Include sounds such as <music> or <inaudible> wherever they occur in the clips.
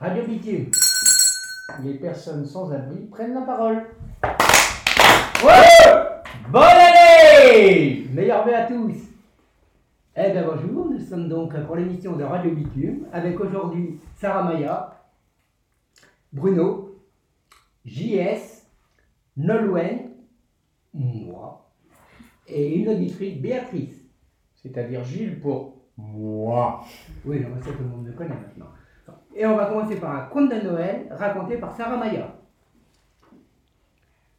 Radio Bitume. Les personnes sans abri prennent la parole. Bonne année Meilleur vœu à tous Eh bien bonjour, nous sommes donc pour l'émission de Radio Bitume avec aujourd'hui Sarah Maya, Bruno, JS, Nolwenn, moi, et une auditrice Béatrice, c'est-à-dire Gilles pour moi. Oui, non, mais ça tout le monde le connaît maintenant. Et on va commencer par un conte de Noël raconté par Sarah Maya.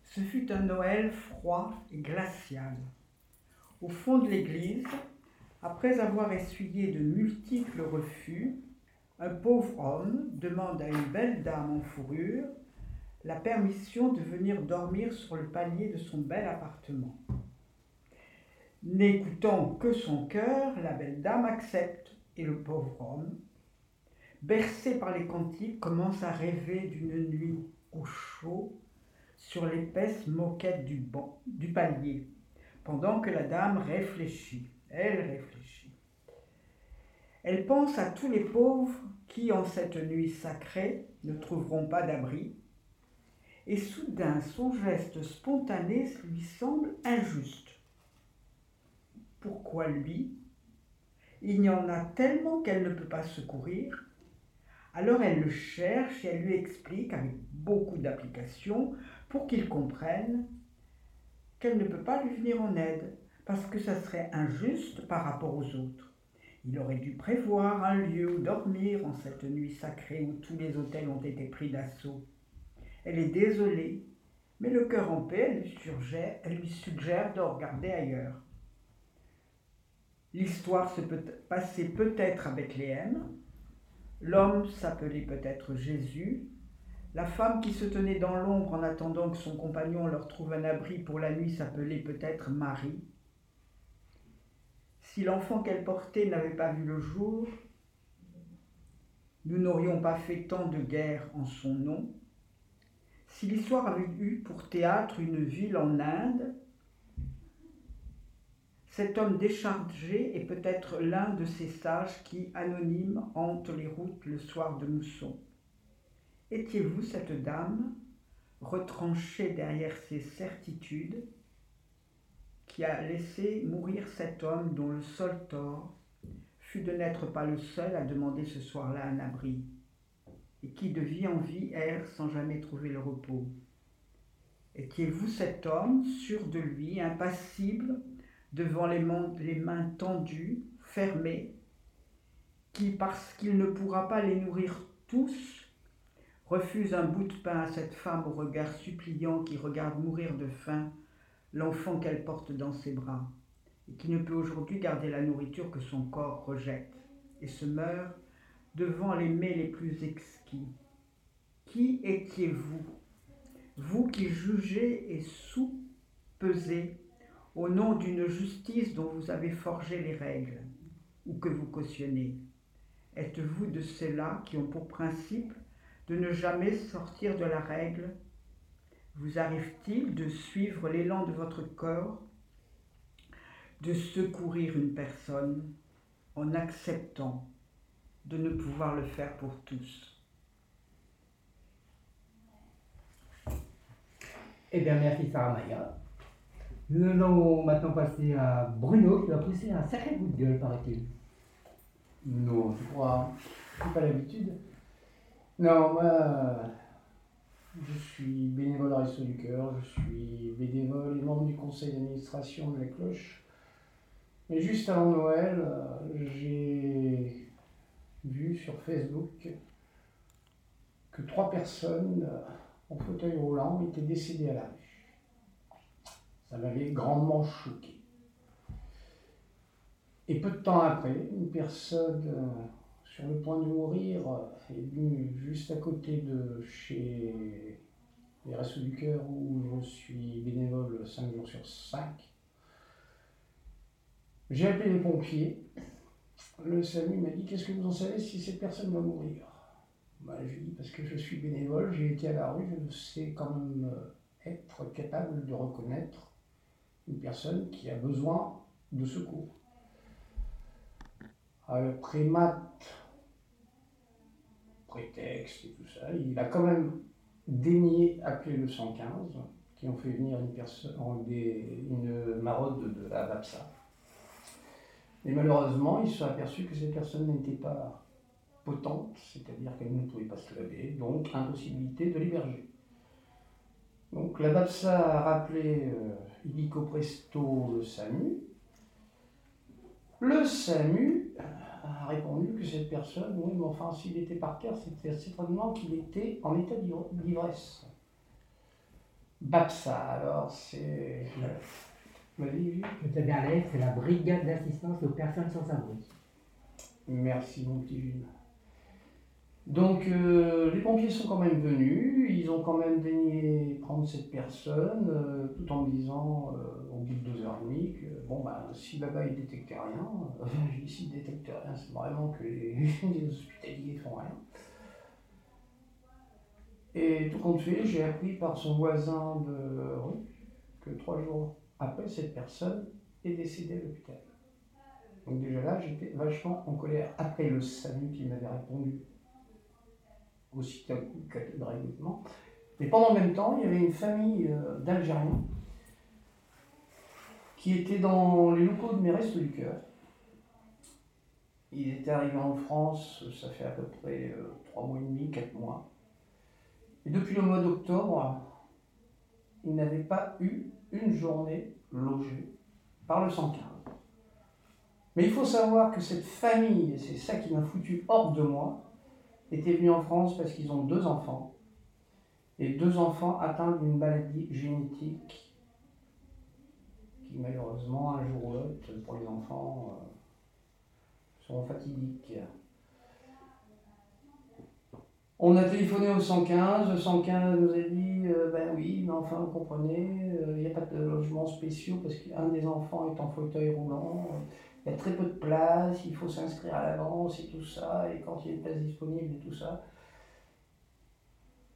Ce fut un Noël froid et glacial. Au fond de l'église, après avoir essuyé de multiples refus, un pauvre homme demande à une belle dame en fourrure la permission de venir dormir sur le palier de son bel appartement. N'écoutant que son cœur, la belle dame accepte et le pauvre homme, bercé par les cantiques, commence à rêver d'une nuit au chaud sur l'épaisse moquette du, du palier, pendant que la dame réfléchit. Elle réfléchit. Elle pense à tous les pauvres qui, en cette nuit sacrée, ne trouveront pas d'abri, et soudain son geste spontané lui semble injuste. Pourquoi lui? Il y en a tellement qu'elle ne peut pas secourir. Alors elle le cherche et elle lui explique avec beaucoup d'application pour qu'il comprenne qu'elle ne peut pas lui venir en aide parce que ça serait injuste par rapport aux autres. Il aurait dû prévoir un lieu où dormir en cette nuit sacrée où tous les hôtels ont été pris d'assaut. Elle est désolée, mais le cœur en paix, elle lui, suggère, elle lui suggère de regarder ailleurs. L'histoire se peut passer peut-être à Bethléem. L'homme s'appelait peut-être Jésus. La femme qui se tenait dans l'ombre en attendant que son compagnon leur trouve un abri pour la nuit s'appelait peut-être Marie. Si l'enfant qu'elle portait n'avait pas vu le jour, nous n'aurions pas fait tant de guerre en son nom. Si l'histoire avait eu pour théâtre une ville en Inde, cet homme déchargé est peut-être l'un de ces sages qui, anonymes, hantent les routes le soir de mousson. Étiez-vous cette dame, retranchée derrière ses certitudes, qui a laissé mourir cet homme dont le seul tort fut de n'être pas le seul à demander ce soir-là un abri, et qui de vie en vie erre sans jamais trouver le repos? Étiez-vous cet homme, sûr de lui, impassible, devant les mains, tendues, fermées, qui, parce qu'il ne pourra pas les nourrir tous, refuse un bout de pain à cette femme au regard suppliant qui regarde mourir de faim l'enfant qu'elle porte dans ses bras, et qui ne peut aujourd'hui garder la nourriture que son corps rejette, et se meurt devant les mets les plus exquis. Qui étiez-vous, vous qui jugez et sous-pesez au nom d'une justice dont vous avez forgé les règles, ou que vous cautionnez. Êtes-vous de ceux-là qui ont pour principe de ne jamais sortir de la règle? Vous arrive-t-il de suivre l'élan de votre corps, de secourir une personne en acceptant de ne pouvoir le faire pour tous? Eh bien, merci Sarah Maya. Nous allons maintenant passer à Bruno qui va pousser un sacré bout de gueule, paraît-il. Non, je crois. C'est pas l'habitude. Non, moi, je suis bénévole à Resto du Cœur, je suis bénévole et membre du conseil d'administration de la cloche. Mais juste avant Noël, j'ai vu sur Facebook que trois personnes en fauteuil roulant étaient décédées à la rue. Ça m'avait grandement choqué. Et peu de temps après, une personne euh, sur le point de mourir est venue juste à côté de chez les Restos du Cœur où je suis bénévole 5 jours sur 5. J'ai appelé les pompiers. Le SAMU m'a dit Qu'est-ce que vous en savez si cette personne va mourir? Bah, Je lui ai dit Parce que je suis bénévole, j'ai été à la rue, je sais quand même être capable de reconnaître une personne qui a besoin de secours. Après mat, prétexte et tout ça. Il a quand même daigné appeler le 115, qui ont fait venir une, personne, une maraude de la VAPSA. Et malheureusement, ils se sont aperçus que ces personnes n'étaient pas potentes, c'est-à-dire qu'elles ne pouvaient pas se lever, donc impossibilité de l'héberger. Donc la VAPSA a rappelé euh, illico presto le SAMU. Le SAMU a répondu que cette personne, oui, mais enfin, s'il était par terre, c'était certainement qu'il était en état d'ivresse. BAPSA, alors, c'est. Vas-y, à l'aise, c'est la brigade d'assistance aux personnes sans abri. Merci, mon petit Jules. Donc, euh, les pompiers sont quand même venus, ils ont quand même daigné prendre cette personne, euh, tout en me disant, euh, au bout de deux heures et demie, que bon, ben, si là-bas il détectait rien, ici il détecte rien, c'est vraiment que les, <laughs> les hospitaliers font rien. Et tout compte fait, j'ai appris par son voisin de rue que trois jours après, cette personne est décédée à l'hôpital. Donc déjà là, j'étais vachement en colère. Après le SAMU qui m'avait répondu aussi catégoriquement. Mais pendant le même temps, il y avait une famille euh, d'Algériens qui étaient dans les locaux de mes restes du cœur. Ils étaient arrivés en France, ça fait à peu près euh, trois mois et demi, quatre mois. Et depuis le mois d'octobre, ils n'avaient pas eu une journée logée par le 115. Mais il faut savoir que cette famille, et c'est ça qui m'a foutu hors de moi, était venue en France parce qu'ils ont deux enfants. Et deux enfants atteints d'une maladie génétique qui malheureusement, un jour ou l'autre, pour les enfants, euh, seront fatidiques. On a téléphoné au 115, le 115 nous a dit euh, ben oui, mais enfin, vous comprenez, euh, il n'y a pas de logement spéciaux parce qu'un des enfants est en fauteuil roulant, il y a très peu de place, il faut s'inscrire à l'avance et tout ça, et quand il y a une place disponible et tout ça.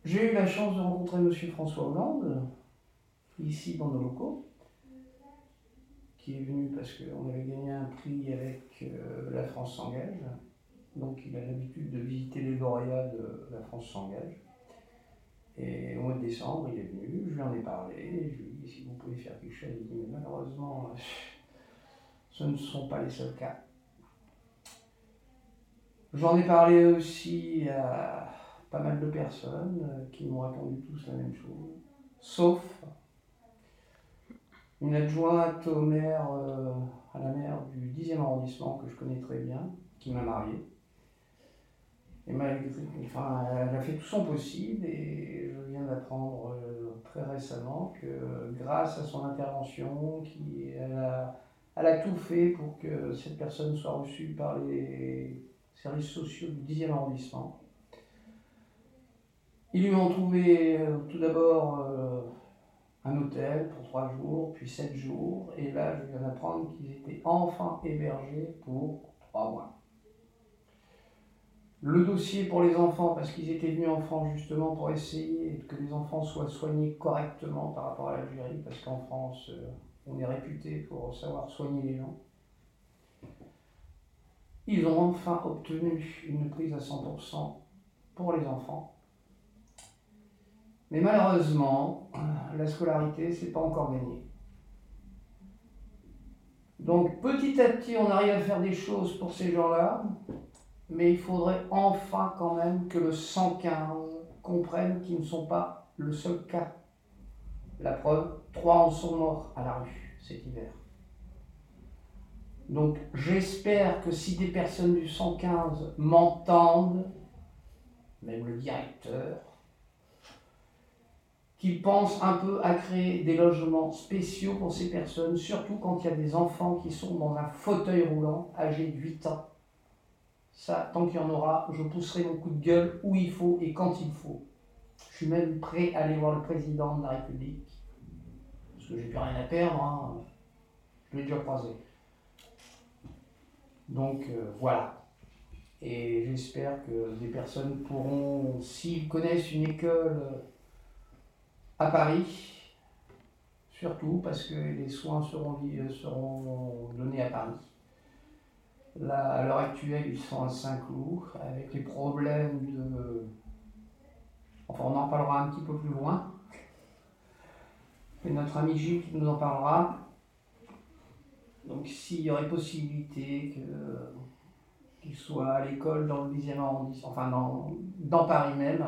J'ai eu la chance de rencontrer M. François Hollande, ici dans nos locaux, qui est venu parce qu'on avait gagné un prix avec euh, La France s'engage. Donc il a l'habitude de visiter les lauréats de La France s'engage. Et au mois de décembre, il est venu, je lui en ai parlé, je lui ai dit si vous pouvez faire quelque chose, il dit mais malheureusement, ce ne sont pas les seuls cas. J'en ai parlé aussi à pas mal de personnes euh, qui m'ont répondu tous la même chose, sauf une adjointe au maire, euh, à la maire du 10e arrondissement que je connais très bien, qui m'a marié et malgré, enfin, elle a fait tout son possible et je viens d'apprendre euh, très récemment que grâce à son intervention, qui, elle, a, elle a tout fait pour que cette personne soit reçue par les services sociaux du 10e arrondissement. Ils lui ont trouvé euh, tout d'abord euh, un hôtel pour trois jours, puis sept jours, et là je viens d'apprendre qu'ils étaient enfin hébergés pour trois mois le dossier pour les enfants, parce qu'ils étaient venus en France justement pour essayer que les enfants soient soignés correctement par rapport à l'Algérie, parce qu'en France, euh, on est réputé pour savoir soigner les gens. Ils ont enfin obtenu une prise à 100% pour les enfants. Mais malheureusement, la scolarité, c'est pas encore gagné. Donc petit à petit, on arrive à faire des choses pour ces gens-là, mais il faudrait enfin quand même que le 115 comprenne qu'ils ne sont pas le seul cas. La preuve, trois en sont morts à la rue cet hiver. Donc j'espère que si des personnes du 115 m'entendent, même le directeur, qu'ils pensent un peu à créer des logements spéciaux pour ces personnes, surtout quand il y a des enfants qui sont dans un fauteuil roulant âgés de 8 ans ça, tant qu'il y en aura, je pousserai mon coup de gueule où il faut et quand il faut. Je suis même prêt à aller voir le président de la République, parce que j'ai plus rien à perdre, hein. je l'ai déjà croisé. Donc euh, voilà. Et j'espère que des personnes pourront, s'ils connaissent une école euh, à Paris, surtout parce que les soins seront, seront donnés à Paris, Là, à l'heure actuelle, ils sont à Saint-Cloud, avec les problèmes de... Enfin, on en parlera un petit peu plus loin. Et notre ami Gilles nous en parlera. Donc, s'il y aurait possibilité qu'ils soient à l'école dans le 10e arrondissement, enfin dans, Paris même,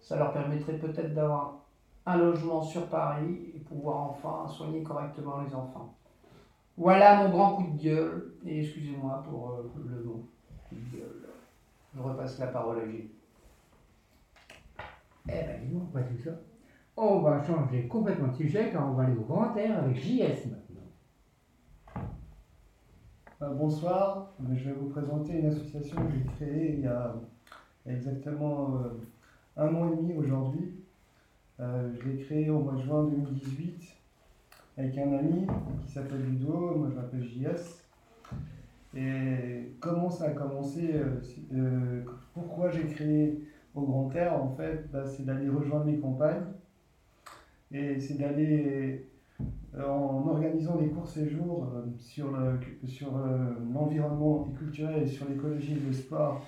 ça leur permettrait peut-être d'avoir un logement sur Paris et pouvoir enfin soigner correctement les enfants. Voilà mon grand coup de gueule, et excusez-moi pour euh, le mot coup de gueule. Je repasse la parole à Gilles. Eh ben, dis pas tout ça? On va changer complètement de sujet car on va aller au grand air avec JS maintenant. Euh, bonsoir, je vais vous présenter une association que j'ai créée il y a exactement euh, un an et demi aujourd'hui. Euh, je l'ai créée au mois de juin 2018 avec un ami qui s'appelle Ludo, moi je m'appelle JS. Et comment ça a commencé euh, euh, Pourquoi j'ai créé au Grand Air En fait, bah, c'est d'aller rejoindre mes compagnes et c'est d'aller en organisant des courts séjours sur l'environnement le, sur culturel et sur l'écologie et le sport.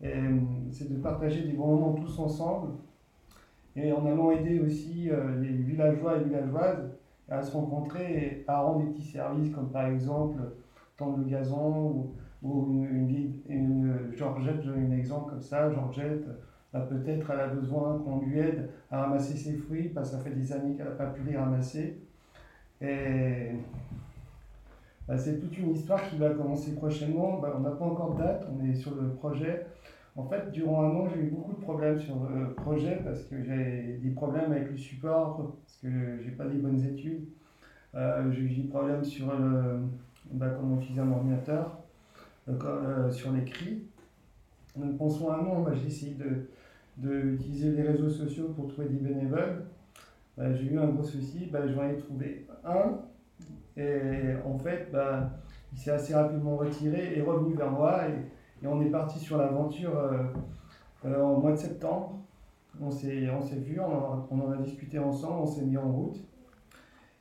C'est de partager des bons moments tous ensemble et en allant aider aussi euh, les villageois et villageoises à se rencontrer et à rendre des petits services, comme par exemple tendre le gazon ou, une, une, Georgette, j'ai un exemple comme ça, Georgette, bah, peut-être elle a besoin qu'on lui aide à ramasser ses fruits parce que ça fait des années qu'elle n'a pas pu les ramasser. Et bah, c'est toute une histoire qui va commencer prochainement. Bah, on n'a pas encore de date, on est sur le projet. En fait, durant un an, j'ai eu beaucoup de problèmes sur le projet parce que j'ai des problèmes avec le support, parce que j'ai pas des bonnes études. Euh, j'ai eu des problèmes sur le, comment utiliser un ordinateur, euh, sur l'écrit. Donc un an, bah, j'ai essayé d'utiliser de, les réseaux sociaux pour trouver des bénévoles. Bah, j'ai eu un gros souci, bah, j'en ai trouvé un. Et en fait, bah, il s'est assez rapidement retiré et revenu vers moi. Et, on est parti sur l'aventure euh, euh, au mois de septembre. On s'est vu, on, on, en a discuté ensemble, on s'est mis en route.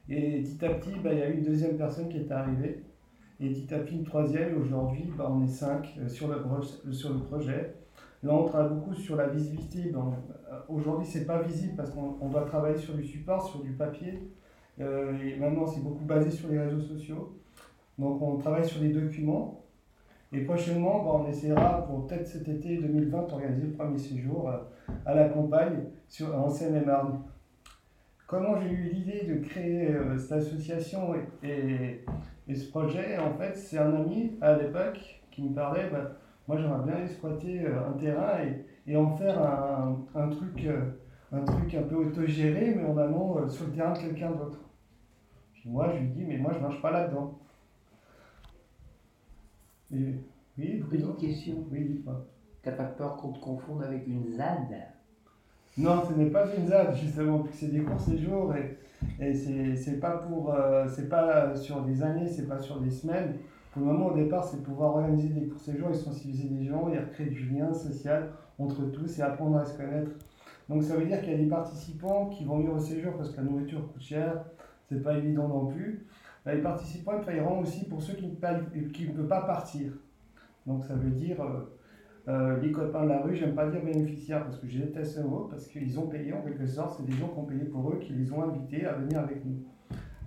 Et petit à petit, bah, il y a eu une deuxième personne qui est arrivée. Et petit, une troisième. Aujourd'hui, bah, on est cinq euh, sur, le, sur le projet. Là, on travaille beaucoup sur la visibilité. Aujourd'hui, ce n'est pas visible parce qu'on doit travailler sur du support, sur du papier. et maintenant, c'est beaucoup basé sur les réseaux sociaux. Donc, on travaille sur les documents. Et prochainement, bah, on essaiera pour peut-être cet été 2020 organiser le premier séjour euh, à la campagne sur, en Seine-et-Marne. Comment j'ai eu l'idée de créer euh, cette association ce projet En fait, c'est un ami à l'époque qui me parlait, bah, moi j'aimerais bien exploiter euh, un terrain et, et en faire un, un truc, un truc un peu autogéré, mais en allant sur le terrain de quelqu'un d'autre. Moi, je lui dis, mais moi je ne marche pas là-dedans. Oui, Petite question. Oui, dis-moi. T'as pas peur qu'on te confonde avec une ZAD? Non, ce n'est pas une ZAD, justement, puisque c'est des courts séjours et, et c'est pas pour. Euh, c'est pas sur des années, c'est pas sur des semaines. Pour le moment, au départ, c'est pouvoir organiser des courts séjours et sensibiliser les gens et recréer du lien social entre tous et apprendre à se connaître. Donc ça veut dire qu'il y a des participants qui vont venir au séjour parce que la nourriture coûte cher, c'est pas évident non plus. Les participants paieront aussi pour ceux qui ne peuvent pas partir. Donc ça veut dire euh, euh, les copains de la rue, j'aime pas dire bénéficiaires parce que je déteste ce mot, parce qu'ils ont payé en quelque sorte, c'est des gens qui ont payé pour eux, qui les ont invités à venir avec nous.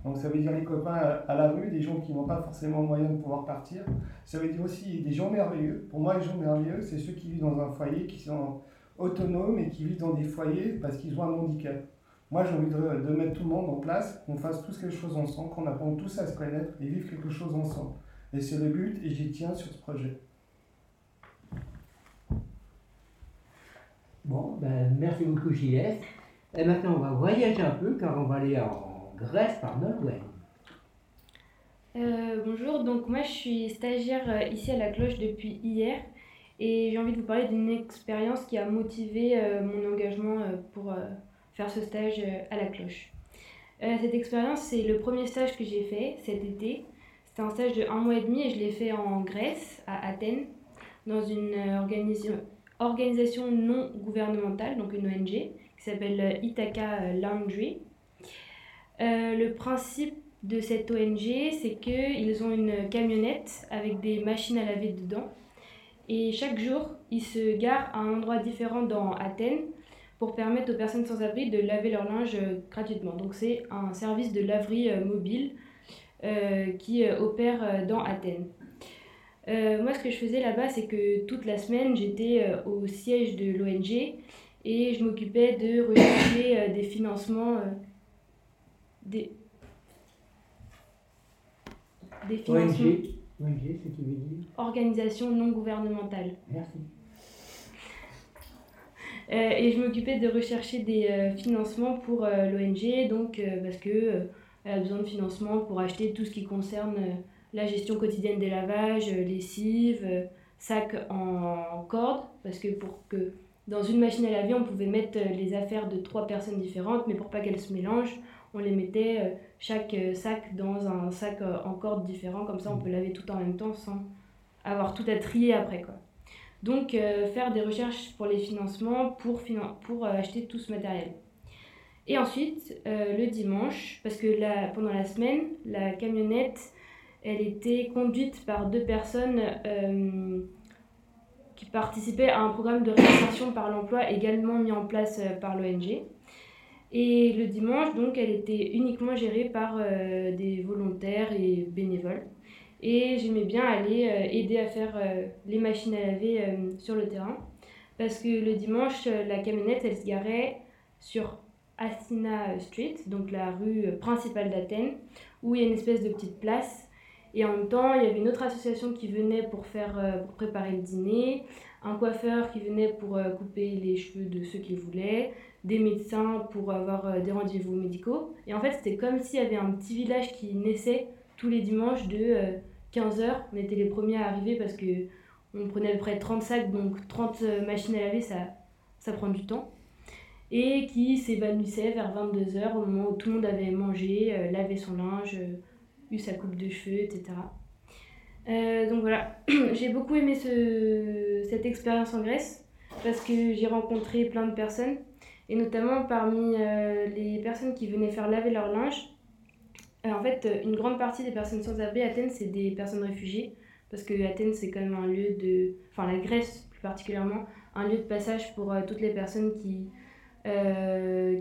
Donc ça veut dire les copains à, la rue, des gens qui n'ont pas forcément moyen de pouvoir partir. Ça veut dire aussi des gens merveilleux. Pour moi, les gens merveilleux, c'est ceux qui vivent dans un foyer, qui sont autonomes et qui vivent dans des foyers parce qu'ils ont un handicap. Moi, j'ai envie de, mettre tout le monde en place, qu'on fasse tous quelque chose ensemble, qu'on apprenne tous à se connaître et vivre quelque chose ensemble. Et c'est le but, et j'y tiens sur ce projet. Bon, ben, merci beaucoup, JS. Et maintenant, on va voyager un peu, car on va aller en Grèce par Nolwenn. Euh, bonjour, donc moi je suis stagiaire euh, ici à la cloche depuis hier et j'ai envie de vous parler d'une expérience qui a motivé euh, mon engagement pour faire ce stage à la cloche. Cette expérience, c'est le premier stage que j'ai fait cet été. C'était un stage de un mois et demi et je l'ai fait en Grèce, à Athènes, dans une organisation, organisation non gouvernementale, donc une ONG, qui s'appelle Ithaca Laundry. Euh, le principe de cette ONG, c'est qu'ils ont une camionnette avec des machines à laver dedans. Et chaque jour, ils se garent à un endroit différent dans Athènes pour permettre aux personnes sans abri de laver leur linge euh, gratuitement. Donc c'est un service de laverie euh, mobile euh, qui opère dans Athènes. Moi, ce que je faisais là-bas, c'est que toute la semaine, j'étais au siège de l'ONG et je m'occupais de rechercher des financements, des, des financements. ONG, ONG, ce qui veut dire? Organisation non gouvernementale. Merci. <laughs> Euh, et je m'occupais de rechercher des euh, financements pour euh, l'ONG, donc parce que elle a besoin de financement pour acheter tout ce qui concerne la gestion quotidienne des lavages, lessive, sacs en corde, parce que pour que dans une machine à laver, on pouvait mettre les affaires de trois personnes différentes, mais pour pas qu'elles se mélangent, on les mettait chaque sac dans un sac en corde différent, comme ça on peut laver tout en même temps sans avoir tout à trier après quoi. Donc euh, faire des recherches pour les financements pour, pour euh, acheter tout ce matériel. Et ensuite, euh, le dimanche, parce que pendant la semaine, la camionnette, elle était conduite par deux personnes qui participaient à un programme de réinsertion par l'emploi également mis en place par l'ONG. Et le dimanche, donc, elle était uniquement gérée par des volontaires et bénévoles. Et j'aimais bien aller euh, aider à faire euh, les machines à laver euh, sur le terrain. Parce que le dimanche, la camionnette, elle se garait sur Athena Street, donc la rue principale d'Athènes, où il y a une espèce de petite place. Et en même temps, il y avait une autre association qui venait pour, faire, pour préparer le dîner, un coiffeur qui venait pour couper les cheveux de ceux qui voulaient, des médecins pour avoir des rendez-vous médicaux. Et en fait, c'était comme s'il y avait un petit village qui naissait tous les dimanches de 15 heures. On était les premiers à arriver parce que on prenait à peu près 30 sacs, donc 30 euh, machines à laver, ça, ça prend du temps. Et qui s'évanouissait vers 22 heures au moment où tout le monde avait mangé, euh, lavé son linge, euh, sa coupe de cheveux, etc. donc voilà, <clears throat> j'ai beaucoup aimé ce, cette expérience en Grèce parce que j'ai rencontré plein de personnes et notamment parmi les personnes qui venaient faire laver leur linge, euh, en fait, euh, une grande partie des personnes sans abri à Athènes, c'est des personnes réfugiées, parce que Athènes, c'est quand même un lieu de... Enfin, la Grèce plus particulièrement, un lieu de passage pour euh, toutes les personnes qui,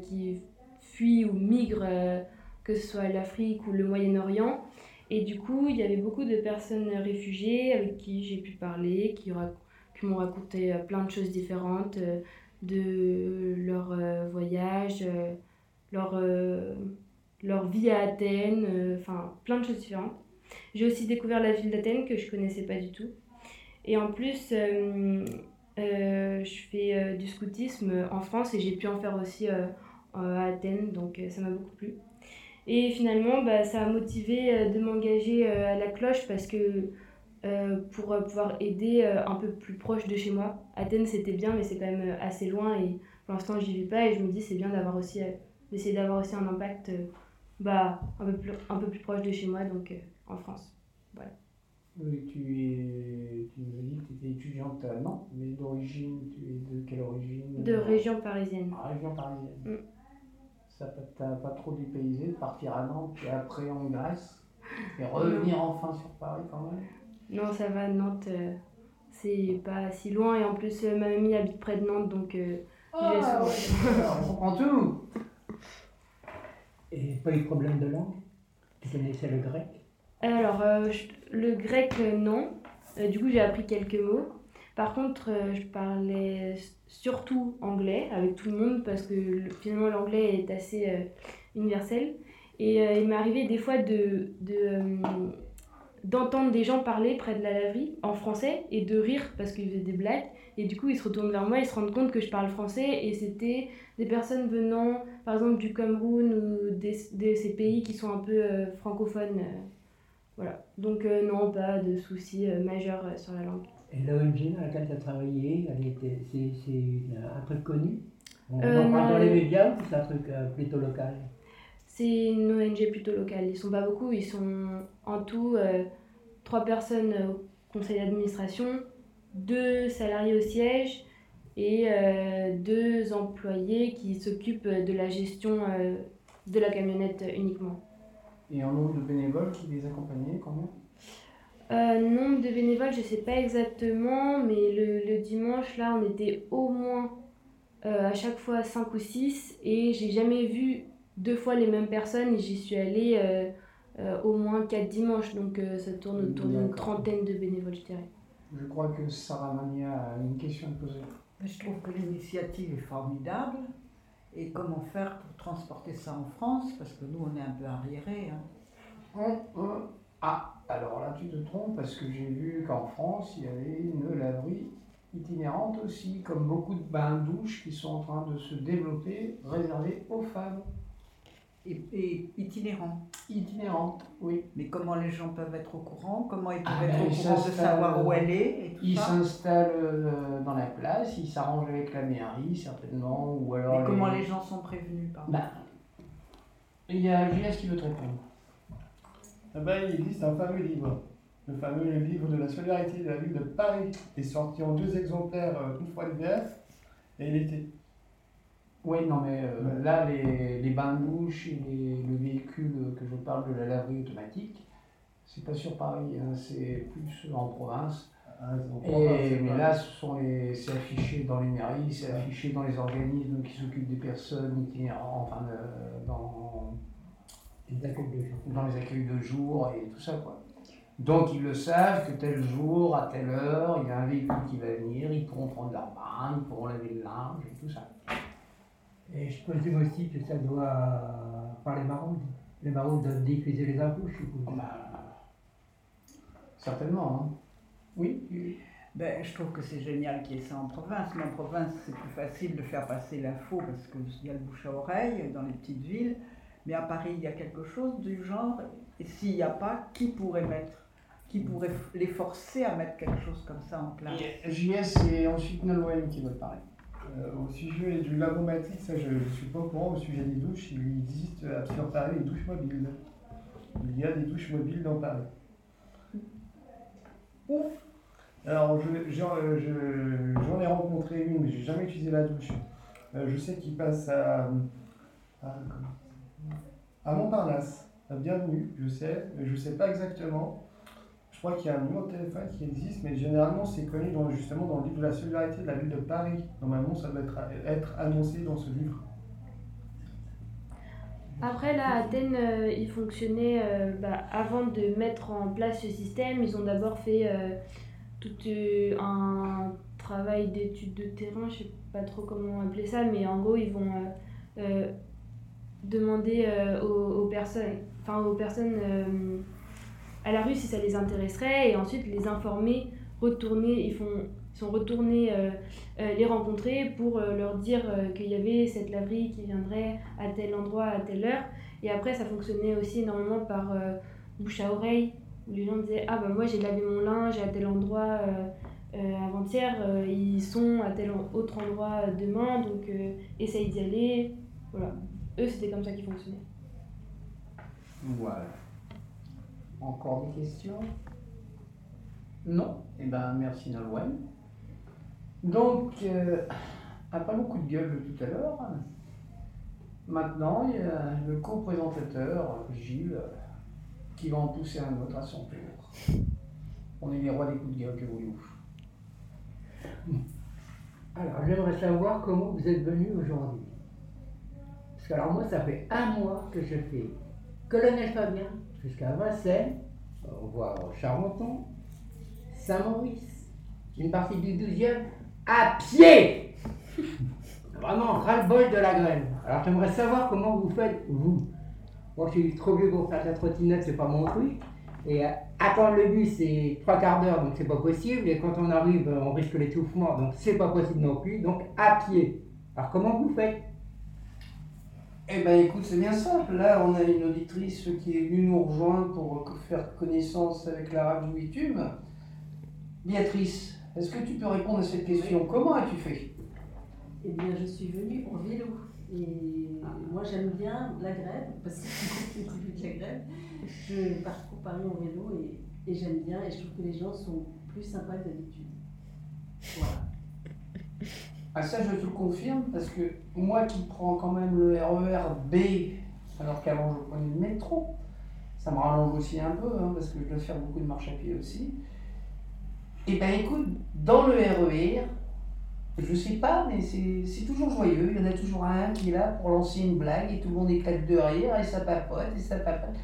qui fuient ou migrent, que ce soit l'Afrique ou le Moyen-Orient. Et du coup, il y avait beaucoup de personnes réfugiées avec qui j'ai pu parler, qui, m'ont raconté plein de choses différentes de leur voyage, leur leur vie à Athènes, euh, enfin plein de choses différentes. J'ai aussi découvert la ville d'Athènes que je connaissais pas du tout. Et en plus, euh, euh, je fais du scoutisme en France et j'ai pu en faire aussi à Athènes, donc ça m'a beaucoup plu. Et finalement, bah, ça a motivé de m'engager à la cloche parce que pour pouvoir aider un peu plus proche de chez moi. Athènes, c'était bien, mais c'est quand même assez loin et pour l'instant, j'y vis pas et je me dis c'est bien d'avoir aussi d'essayer d'avoir aussi un impact bah, un, peu plus, un peu plus proche de chez moi, donc euh, en France. Voilà. Oui, tu, es, tu nous as dit que tu étais étudiante Nantes, mais d'origine, tu es de quelle origine? De région parisienne. Ah, région parisienne. Mm. Ça t'a pas trop dépaysé de partir à Nantes et après en Grèce et revenir enfin sur Paris quand même? Non, ça va, Nantes, euh, c'est pas si loin et en plus euh, ma mamie habite près de Nantes donc ah, on comprend tout. Et pas eu de problème de langue? Tu connaissais le grec? Alors, euh, le grec, euh, non. Euh, du coup, j'ai appris quelques mots. Par contre, je parlais surtout anglais avec tout le monde parce que finalement, l'anglais est assez universel. Et il m'est arrivé des fois de, de d'entendre des gens parler près de la laverie en français et de rire parce qu'ils faisaient des blagues. Et du coup, ils se retournent vers moi, ils se rendent compte que je parle français. Et c'était des personnes venant, par exemple, du Cameroun ou de ces pays qui sont un peu euh, francophones. Euh, voilà. Donc, euh, non, pas de soucis majeurs sur la langue. Et l'ONG dans laquelle tu as travaillé, c'est un truc connu. On en parle dans les médias ou c'est un truc plutôt local? C'est une ONG plutôt locale. Ils sont pas beaucoup, ils sont en tout euh, trois personnes au conseil d'administration, deux salariés au siège et euh, deux employés qui s'occupent de la gestion euh, de la camionnette uniquement. Et en nombre de bénévoles qui les accompagnaient, combien? Euh, nombre de bénévoles, je sais pas exactement, mais le, le dimanche, là, on était au moins euh, à chaque fois 5 ou 6 et j'ai jamais vu deux fois les mêmes personnes et j'y suis allée euh, euh, au moins 4 dimanches, donc euh, ça tourne autour d'une trentaine de bénévoles, je dirais. Je crois que Sarah Mania a une question à poser. Je trouve que l'initiative est formidable. Et comment faire pour transporter ça en France Parce que nous, on est un peu arriérés. hein. On- on- Ah, alors là tu te trompes parce que j'ai vu qu'en France il y avait une laverie itinérante aussi, comme beaucoup de bains-douches qui sont en train de se développer, réservées aux femmes. Et, et itinérants. Itinérantes, oui. Mais comment les gens peuvent être au courant? Comment ils peuvent Ah être ben, au ils courant de savoir où elle est et tout Ils s'installent euh, dans la place, ils s'arrangent avec la mairie certainement, ou alors... Mais comment les gens sont prévenus par Ben, il y a JS qui veut te répondre. Il existe un fameux livre, le fameux livre de la solidarité de la ville de Paris, qui est sorti en deux exemplaires, euh, une fois l'hiver et l'été. Oui, non, mais euh, Ouais. là, les, les bains de bouche et les- le véhicule que je parle de la laverie automatique, c'est pas sur Paris, hein, c'est plus en province. Ah, Et, mais là, ce sont les, c'est affiché dans les mairies, c'est affiché dans les organismes qui s'occupent des personnes itinérantes, enfin, euh, dans, Les accueils de jour. dans les accueils de jour et tout ça, quoi. Donc, ils le savent que tel jour, à telle heure, il y a un véhicule qui va venir, ils pourront prendre leur bain, ils pourront laver le linge et tout ça. Et je présume aussi que ça doit. par les maraudes. Les maraudes doivent diffuser les infos, je suppose. Oh, bah, certainement, hein. Oui, oui. Ben, je trouve que c'est génial qu'il y ait ça en province, mais en province, c'est plus facile de faire passer l'info parce qu'il y a le bouche à oreille dans les petites villes. Mais à Paris, il y a quelque chose du genre. Et s'il n'y a pas, qui pourrait mettre Qui pourrait les forcer à mettre quelque chose comme ça en place? JS et ensuite Nolwenn qui veulent parler. Euh, au sujet du lavomatique, ça je ne suis pas au courant. Au sujet des douches, il existe à sur Paris des douches mobiles. Il y a des douches mobiles dans Paris. Alors, je- j'en euh, je- j'en ai rencontré une, mais j'ai jamais utilisé la douche. Euh, je sais qu'il passe à, à, à Montparnasse. Bienvenue, je sais, mais je sais pas exactement. Je crois qu'il y a un numéro de téléphone qui existe, mais généralement c'est connu dans, justement dans le livre de la solidarité de la ville de Paris. Normalement, ça doit être, annoncé dans ce livre. Après, là, Athènes, euh, ils fonctionnaient, euh, bah, avant de mettre en place ce système, ils ont d'abord fait euh, tout euh, un travail d'étude de terrain, je sais pas trop comment appeler ça, mais en gros, ils vont demander euh, aux, personnes, enfin aux personnes euh, à la rue si ça les intéresserait, et ensuite les informer, retourner, ils font sont retournés euh, les rencontrer pour leur dire qu'il y avait cette laverie qui viendrait à tel endroit à telle heure. Et après, ça fonctionnait aussi énormément par bouche à oreille, où les gens disaient Ah, bah moi j'ai lavé mon linge à tel endroit avant-hier, ils sont à tel autre endroit demain, donc essaye d'y aller. Voilà. Eux, c'était comme ça qu'ils fonctionnaient. Voilà. Encore des questions? Non Eh ben merci Nolwenn. Donc, euh, après mon coup de gueule de tout à l'heure, maintenant il y a le co-présentateur, Gilles, qui va en pousser un autre à son tour. On est les rois des coups de gueule, que voulez-vous? Alors, j'aimerais savoir comment vous êtes venu aujourd'hui. Que, alors, moi, ça fait un mois que je fais Colonel Fabien jusqu'à Vincennes, voit Charenton, Saint-Maurice, une partie du 12e, à pied <laughs> Vraiment ras-le-bol de la grève. Alors, j'aimerais savoir comment vous faites, vous. Moi, je suis trop vieux pour faire la trottinette, c'est pas mon truc. Et euh, attendre le bus, c'est trois quarts d'heure, donc c'est pas possible. Et quand on arrive, euh, on risque l'étouffement, donc c'est pas possible non plus. Donc à pied. Alors comment vous faites? Eh ben écoute, c'est bien simple. Là, on a une auditrice qui est venue nous rejoindre pour faire connaissance avec la radio Bitume. Béatrice, est-ce que tu peux répondre à cette question? Comment as-tu fait? Eh bien, je suis venue en vélo. Et moi, j'aime bien la grève, parce que c'est le début de la grève. Je parcours Paris en vélo et, et j'aime bien. Et je trouve que les gens sont plus sympas que d'habitude. Voilà. Ah ça, je te le confirme, parce que moi qui prends quand même le RER B, alors qu'avant je prenais le métro, Ça me rallonge aussi un peu, hein, parce que je dois faire beaucoup de marche à pied aussi. Et ben écoute, dans le RER, je sais pas, mais c'est toujours joyeux. Il y en a toujours un qui est là pour lancer une blague et tout le monde éclate de rire et ça papote et ça papote.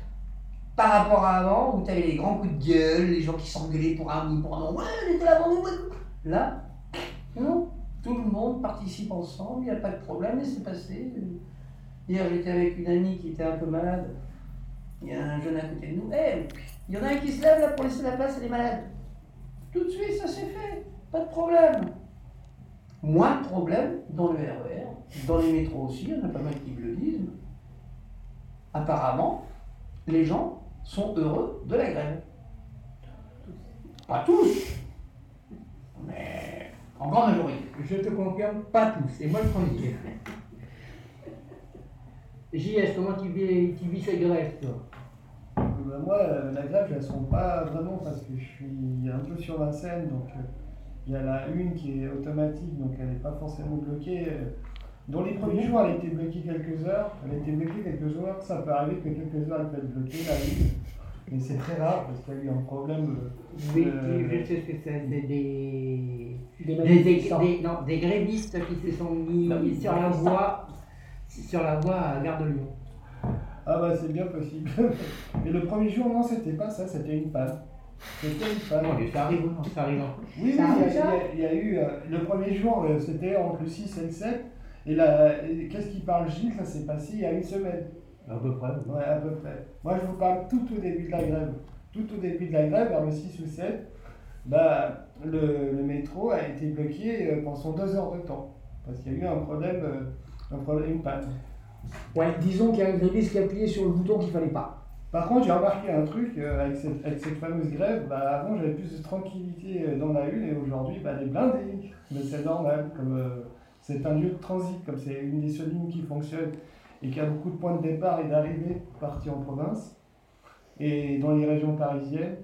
Par rapport à avant, où tu avais les grands coups de gueule, les gens qui s'engueulaient pour un oui, pour un non, ouais, on était là avant nous. Là, non, tout le monde participe ensemble, il n'y a pas de problème et c'est passé. Hier, j'étais avec une amie qui était un peu malade. Il y a un jeune à côté de nous. Eh, il y en a un qui se lève là pour laisser la place, elle est malade. Tout de suite, ça s'est fait. Pas de problème. Moins de problème dans le RER, dans les métros aussi, il y en a pas mal qui le disent. Apparemment, les gens sont heureux de la grève. Pas tous, mais en grande majorité. Je te confirme, pas tous, c'est moi le premier. JS, comment tu vis, tu vis cette grève, toi? Ben, moi, euh, la grève, je la sens pas vraiment parce que je suis un peu sur la scène, donc euh, il y a la une qui est automatique, donc elle n'est pas forcément bloquée. euh. Dans les premiers jours, elle a été bloquée quelques heures, elle a été bloquée quelques heures, ça peut arriver que quelques heures elle peut être bloquée, la une, mais c'est très rare parce qu'il y a eu un problème. euh, Oui, Euh, je sais ce que c'est, c'est des, Des des, des, manifestants. des- non, des grévistes qui se sont mis Non, sur la voie, sur la voie à Gare de Lyon. Ah bah c'est bien possible. <laughs> Mais le premier jour, non, c'était pas ça, c'était une panne. C'était une panne. Non, mais ça arrive, non, ça arrive. Oui, oui, il y, a- y y eu. euh, le premier jour, euh, c'était entre le 6 et le 7. Et là, et qu'est-ce qui parle Gilles Ça s'est passé il y a une semaine. À peu près. Ouais, à peu près. Moi, je vous parle tout au début de la grève. Tout au début de la grève, vers le 6 ou 7, bah, le, le métro a été bloqué euh, pendant deux heures de temps. Parce qu'il y a eu un problème, euh, un problème, une panne. Ouais, disons qu'il y a un gréviste qui a appuyé sur le bouton qu'il fallait pas. Par contre, j'ai remarqué un truc euh, avec, cette, avec cette fameuse grève. Bah, avant, j'avais plus de tranquillité dans la une et aujourd'hui, bah, les blindés. Mais c'est normal, comme c'est un lieu de transit, comme c'est une des seules lignes qui fonctionne et qui a beaucoup de points de départ et d'arrivée partis en province et dans les régions parisiennes.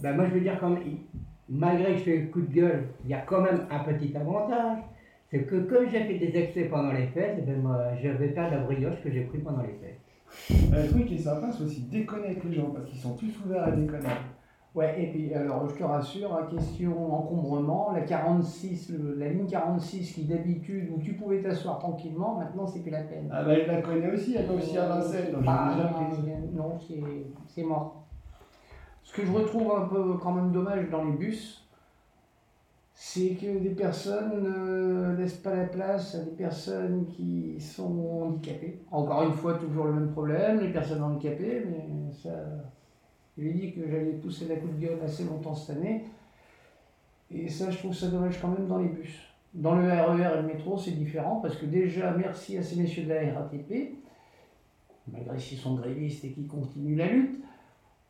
Ben, moi, je veux dire, comme, malgré que je fais le coup de gueule, il y a quand même un petit avantage. C'est que comme j'ai fait des excès pendant les fêtes, ben, moi, je vais faire la brioche que j'ai pris pendant les fêtes. Euh, Le truc qui est sympa, c'est aussi déconner avec les gens parce qu'ils sont tous ouverts à déconner. Ouais, et puis alors je te rassure, à question encombrement, la 46, le- la ligne 46 qui d'habitude où tu pouvais t'asseoir tranquillement, maintenant c'est plus la peine. Ah bah, je la connais aussi, elle va aussi à Vincennes, donc Ah, prise. non, c'est- c'est mort. Ce que je retrouve un peu quand même dommage dans les bus, c'est que des personnes ne laissent pas la place à des personnes qui sont handicapées. Encore une fois, toujours le même problème, les personnes handicapées, mais ça. J'ai dit que j'allais pousser la coup de gueule assez longtemps cette année. Et ça, je trouve ça dommage quand même dans les bus. Dans le RER et le métro, c'est différent parce que déjà, merci à ces messieurs de la RATP, malgré s'ils sont grévistes et qu'ils continuent la lutte,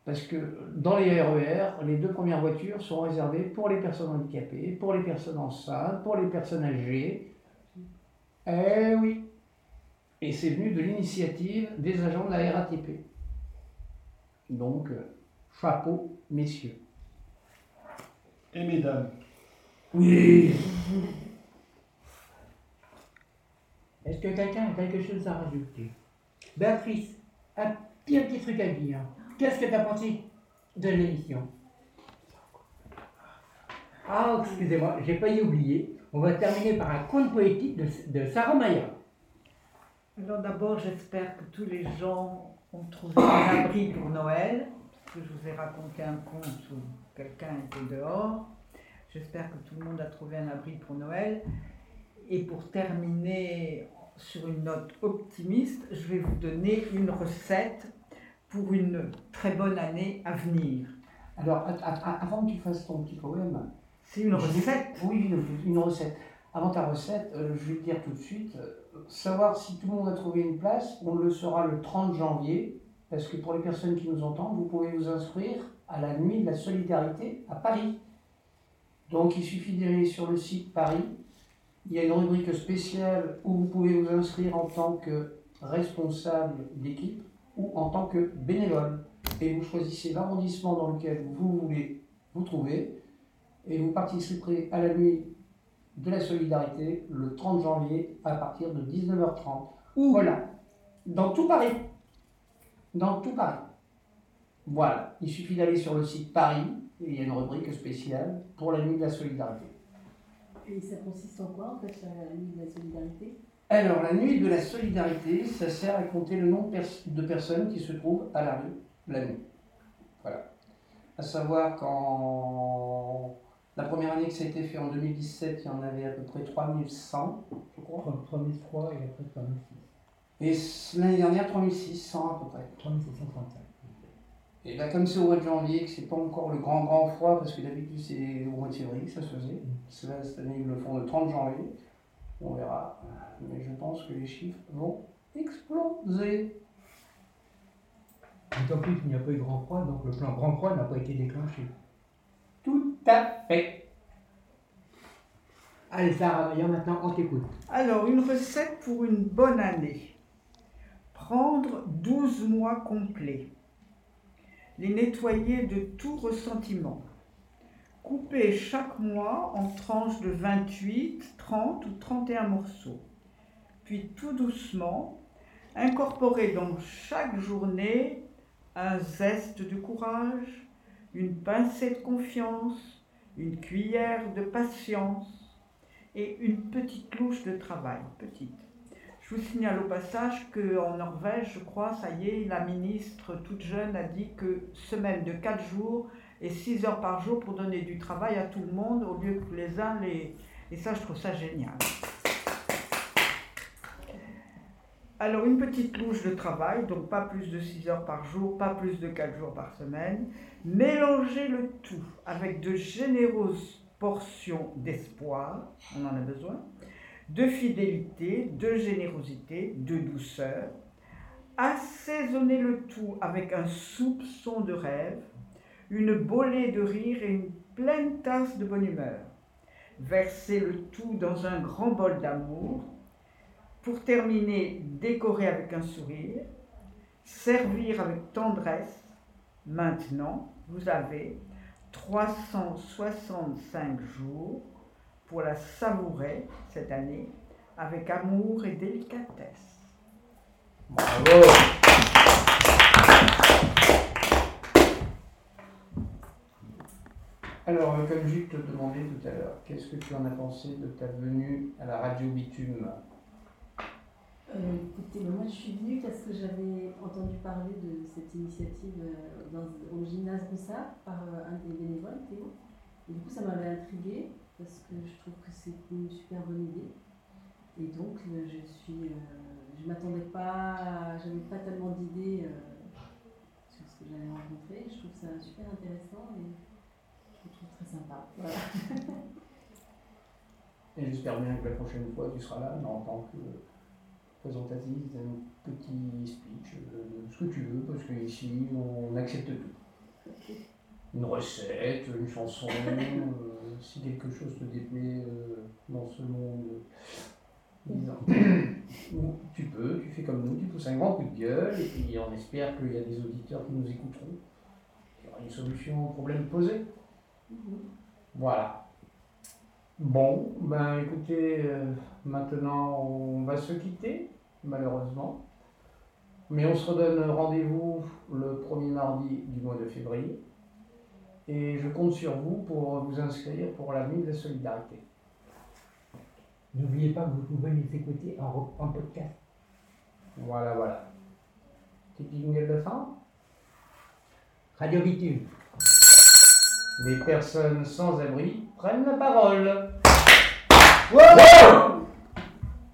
parce que dans les RER, les deux premières voitures sont réservées pour les personnes handicapées, pour les personnes enceintes, pour les personnes âgées. Eh oui. Et c'est venu de l'initiative des agents de la RATP. Donc, euh, chapeau, messieurs. Et mesdames. Oui. Est-ce que quelqu'un a quelque chose à rajouter? Béatrice, un petit, truc à dire. Qu'est-ce que tu as pensé de l'émission? Ah, excusez-moi, j'ai failli oublier. On va terminer par un conte poétique de, de Sarah Maya. Alors d'abord, j'espère que tous les gens ont trouvé un abri pour Noël, que je vous ai raconté un conte où quelqu'un était dehors. J'espère que tout le monde a trouvé un abri pour Noël. Et pour terminer sur une note optimiste, je vais vous donner une recette pour une très bonne année à venir. Alors, avant que tu fasses ton petit poème, C'est une recette Oui, une, une recette. Avant ta recette, euh, je vais te dire tout de suite, euh, savoir si tout le monde a trouvé une place, on le saura le 30 janvier, parce que pour les personnes qui nous entendent, vous pouvez vous inscrire à la nuit de la solidarité à Paris. Donc il suffit d'aller sur le site Paris, il y a une rubrique spéciale où vous pouvez vous inscrire en tant que responsable d'équipe ou en tant que bénévole. Et vous choisissez l'arrondissement dans lequel vous voulez vous trouver et vous participerez à la nuit de la solidarité le 30 janvier à partir de 19h30. Voilà, dans tout Paris. Dans tout Paris. Voilà, il suffit d'aller sur le site Paris et il y a une rubrique spéciale pour la nuit de la solidarité. Et ça consiste en quoi, en fait, la nuit de la solidarité? Alors, la nuit de la solidarité, ça sert à compter le nombre de personnes qui se trouvent à la rue la nuit. Voilà. À savoir qu'en la première année que ça a été fait en 2017, il y en avait à peu près 3100, je crois. 3003 et après 3006. Et l'année dernière, 3600 à peu près. 3635. Et là, comme c'est au mois de janvier, que c'est pas encore le grand grand froid, parce que d'habitude c'est au mois de février que ça se faisait. Que là, cette année, ils le font le 30 janvier. On verra. Mais je pense que les chiffres vont exploser. D'autant plus qu'il n'y a pas eu grand froid, donc le plan grand froid n'a pas été déclenché. Tout à fait. Allez, Sarah maintenant on t'écoute. Alors, une recette pour une bonne année. Prendre 12 mois complets. Les nettoyer de tout ressentiment. Couper chaque mois en tranches de 28, 30 ou 31 morceaux. Puis tout doucement, incorporer dans chaque journée un zeste de courage, une pincée de confiance, une cuillère de patience et une petite louche de travail, petite. Je vous signale au passage qu'en Norvège, je crois, ça y est, la ministre toute jeune a dit que semaine de 4 jours et 6 heures par jour pour donner du travail à tout le monde au lieu que les uns les... Et ça, je trouve ça génial. Alors, une petite louche de travail, donc pas plus de 6 heures par jour, pas plus de 4 jours par semaine. Mélangez le tout avec de généreuses portions d'espoir, on en a besoin, de fidélité, de générosité, de douceur. Assaisonnez le tout avec un soupçon de rêve, une bolée de rire et une pleine tasse de bonne humeur. Versez le tout dans un grand bol d'amour. Pour terminer, décorer avec un sourire. Servir avec tendresse. Maintenant, vous avez 365 jours pour la savourer cette année avec amour et délicatesse. Bravo. Alors, euh, comme Jules te demandait tout à l'heure, qu'est-ce que tu en as pensé de ta venue à la radio Bitume? Euh, écoutez, moi je suis venue parce que j'avais entendu parler de cette initiative euh, dans- au gymnase Roussard par euh, un des bénévoles, Théo. Et du coup, ça m'avait intriguée parce que je trouve que c'est une super bonne idée. Et donc, euh, je suis. euh, je m'attendais pas. J'avais pas tellement d'idées euh, sur ce que j'allais rencontrer. Je trouve ça super intéressant et je le trouve très sympa. Voilà. Et j'espère bien que la prochaine fois, tu seras là, mais en tant que présentatrice d'un petit speech, euh, de ce que tu veux, parce qu'ici, on accepte tout. Une recette, une chanson, si quelque chose te déplaît euh, dans ce monde, euh, <coughs> tu peux, tu fais comme nous, tu pousses un grand coup de gueule, et puis on espère qu'il y a des auditeurs qui nous écouteront. Il y aura une solution au problème posé. Voilà. Bon, ben écoutez, euh, maintenant on va se quitter, malheureusement. Mais on se redonne rendez-vous le premier mardi du mois de février. Et je compte sur vous pour vous inscrire pour la nuit de la solidarité. N'oubliez pas que vous pouvez les écouter en podcast. Voilà, voilà. Petit jingle de fin Radio Bitume. Les personnes sans abri prennent la parole.